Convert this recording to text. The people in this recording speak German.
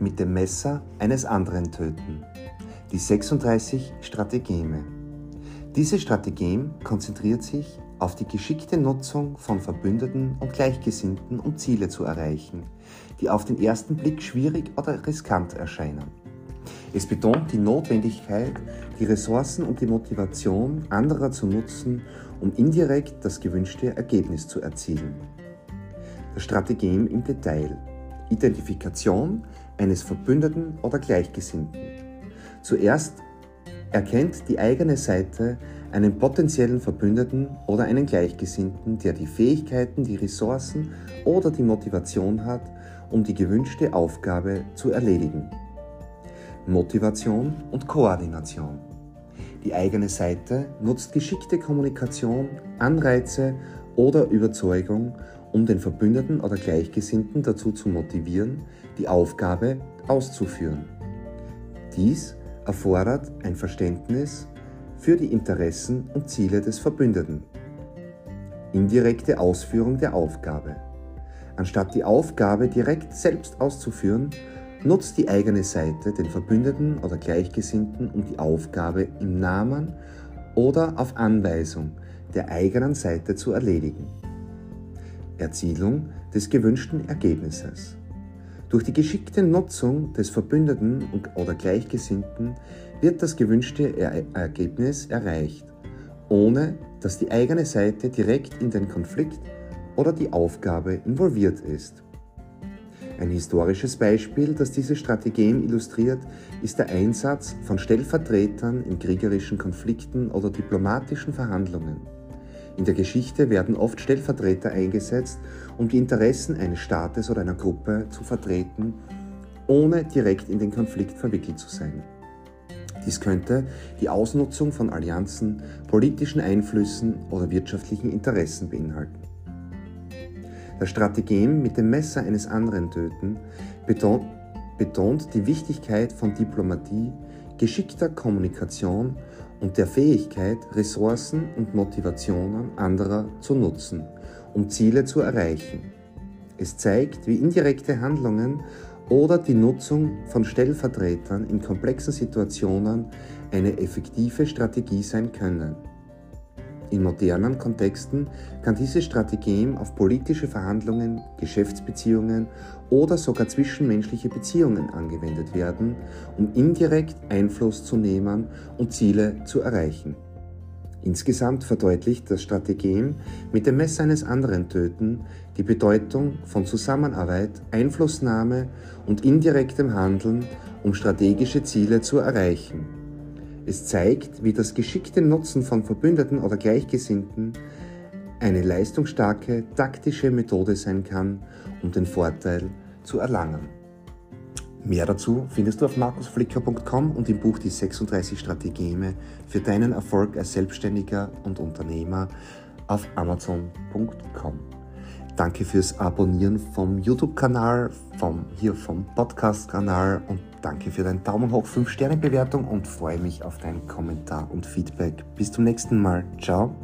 mit dem Messer eines anderen töten. Die 36 Strategeme. Diese Strategem konzentriert sich auf die geschickte Nutzung von Verbündeten und Gleichgesinnten, um Ziele zu erreichen, die auf den ersten Blick schwierig oder riskant erscheinen. Es betont die Notwendigkeit, die Ressourcen und die Motivation anderer zu nutzen, um indirekt das gewünschte Ergebnis zu erzielen. Das Strategem im Detail. Identifikation eines Verbündeten oder Gleichgesinnten. Zuerst erkennt die eigene Seite einen potenziellen Verbündeten oder einen Gleichgesinnten, der die Fähigkeiten, die Ressourcen oder die Motivation hat, um die gewünschte Aufgabe zu erledigen. Motivation und Koordination. Die eigene Seite nutzt geschickte Kommunikation, Anreize oder Überzeugung, um den Verbündeten oder Gleichgesinnten dazu zu motivieren, die Aufgabe auszuführen. Dies erfordert ein Verständnis für die Interessen und Ziele des Verbündeten. Indirekte Ausführung der Aufgabe. Anstatt die Aufgabe direkt selbst auszuführen, nutzt die eigene Seite den Verbündeten oder Gleichgesinnten, um die Aufgabe im Namen oder auf Anweisung der eigenen Seite zu erledigen. Erzielung des gewünschten Ergebnisses. Durch die geschickte Nutzung des Verbündeten oder Gleichgesinnten wird das gewünschte Ergebnis erreicht, ohne dass die eigene Seite direkt in den Konflikt oder die Aufgabe involviert ist. Ein historisches Beispiel, das diese Strategien illustriert, ist der Einsatz von Stellvertretern in kriegerischen Konflikten oder diplomatischen Verhandlungen. In der Geschichte werden oft Stellvertreter eingesetzt, um die Interessen eines Staates oder einer Gruppe zu vertreten, ohne direkt in den Konflikt verwickelt zu sein. Dies könnte die Ausnutzung von Allianzen, politischen Einflüssen oder wirtschaftlichen Interessen beinhalten. Das Strategem mit dem Messer eines anderen töten betont, die Wichtigkeit von Diplomatie, geschickter Kommunikation und der Fähigkeit, Ressourcen und Motivationen anderer zu nutzen, um Ziele zu erreichen. Es zeigt, wie indirekte Handlungen oder die Nutzung von Stellvertretern in komplexen Situationen eine effektive Strategie sein können. In modernen Kontexten kann diese Strategie auf politische Verhandlungen, Geschäftsbeziehungen oder sogar zwischenmenschliche Beziehungen angewendet werden, um indirekt Einfluss zu nehmen und Ziele zu erreichen. Insgesamt verdeutlicht das Strategem mit dem Messer eines anderen töten die Bedeutung von Zusammenarbeit, Einflussnahme und indirektem Handeln, um strategische Ziele zu erreichen. Es zeigt, wie das geschickte Nutzen von Verbündeten oder Gleichgesinnten eine leistungsstarke taktische Methode sein kann, um den Vorteil zu erlangen. Mehr dazu findest du auf markusflicker.com und im Buch Die 36 Strategeme für deinen Erfolg als Selbstständiger und Unternehmer auf amazon.com. Danke fürs Abonnieren vom YouTube-Kanal, vom, hier vom Podcast-Kanal und danke für deinen Daumen hoch, 5-Sterne-Bewertung und freue mich auf deinen Kommentar und Feedback. Bis zum nächsten Mal. Ciao.